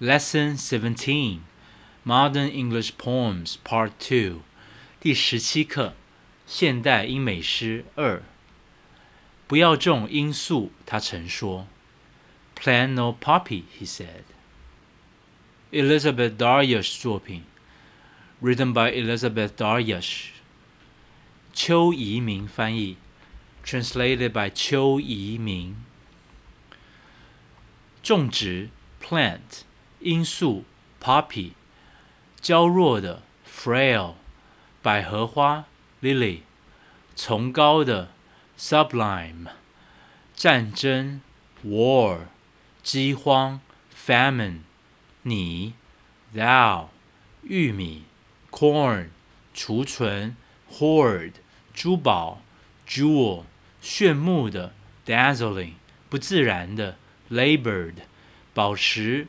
Lesson 17 Modern English Poems Part Two, 第十七课，现代英美诗二。不要种罂粟，他曾说。Plant no poppy, he said. Elisabeth Daryush 作品，written by Elisabeth Daryush。邱宜明翻译，translated by 邱宜明。种植 plant。罂粟，poppy，娇弱的，frail，百合花，lily，崇高的。sublime，战争，war，饥荒，famine，你，thou，玉米，corn，储存，hoard，珠宝，jewel，炫目的，dazzling，不自然的，labored，宝石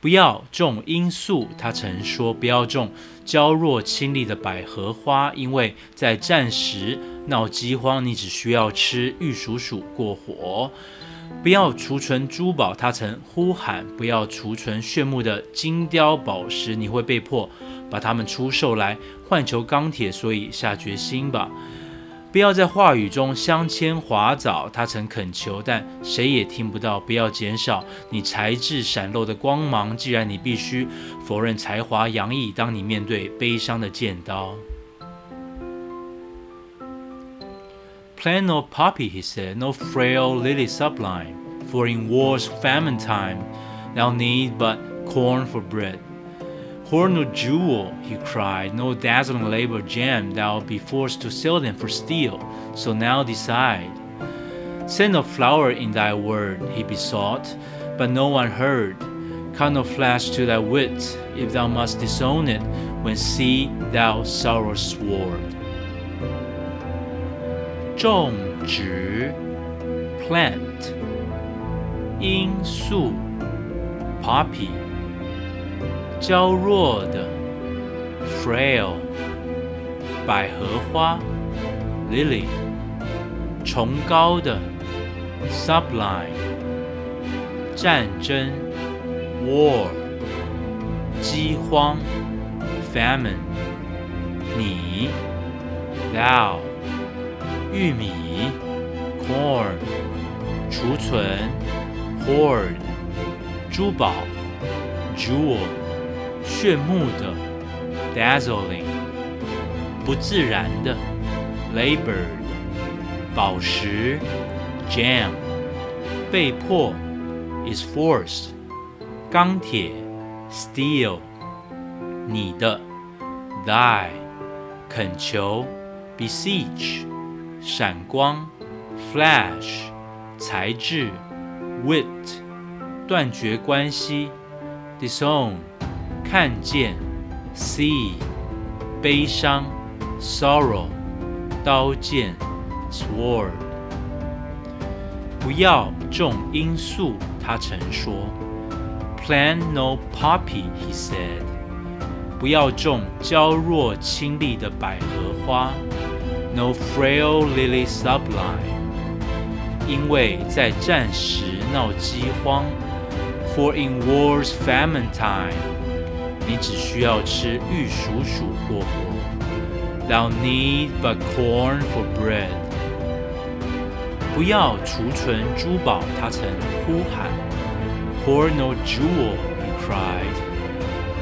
不要种罂粟，他曾说不要种娇弱清丽的百合花，因为在战时闹饥荒，你只需要吃玉蜀黍过活。不要储存珠宝，他曾呼喊；不要储存炫目的金雕宝石，你会被迫把它们出售来换求钢铁。所以下决心吧！不要在话语中香铅滑藻，他曾恳求，但谁也听不到。不要减少你才智闪露的光芒，既然你必须否认才华洋溢，当你面对悲伤的剑刀。，plan no poppy, he said, no frail lily sublime, for in war's famine time thou need but corn for bread. Horn jewel, he cried, no dazzling labor gem, Thou be forced to sell them for steel, so now decide. Send a flower in thy word, he besought, but no one heard. Cut no flash to thy wit, if thou must disown it, when see thou sorrow sword. Zhong zhi, plant. 罂粟 poppy 娇弱的，frail，百合花，lily，崇高的，sublime，战争，war，饥荒，famine，你，thou。玉米，corn，储存，hoard，珠宝，jewel，炫目的，dazzling，不自然的，labored，宝石，gem，被迫，is forced，钢铁，steel，你的，thy，恳求，beseech。闪光，flash，材质，wit，断绝关系，disown， 看见，see，悲伤，sorrow，刀剑，sword。不要种罂粟，他曾说。Plant no poppy，he said。不要种娇弱清丽的百合花。No frail lily sublime，因为在战时闹饥荒。For in war's famine time， 你只需要吃玉蜀黍过活。Thou need but corn for bread。不要储存珠宝，他曾呼喊。Hoard no jewel，he cried。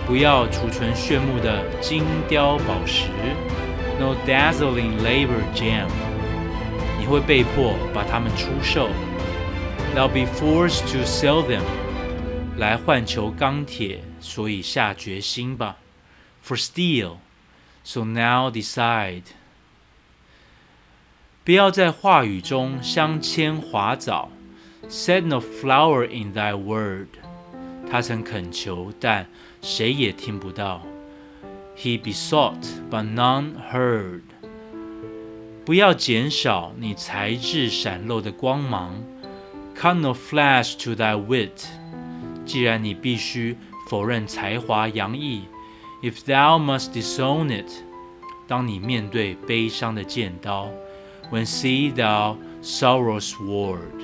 不要储存炫目的金雕宝石。No dazzling labor gem，你会被迫把它们出售。They'll be forced to sell them，来换求钢铁， 所以下决心吧。For steel，so now decide。不要在话语中镶嵌华藻。Set no flower in thy word，他曾恳求，但谁也听不到。 He besought, but none heard. 不要减少你才智闪露的光芒。Cut no flash to thy wit. 既然你必须 否认才华洋溢，If thou must disown it. 当你面对悲伤的剑刀，When see thou sorrow's word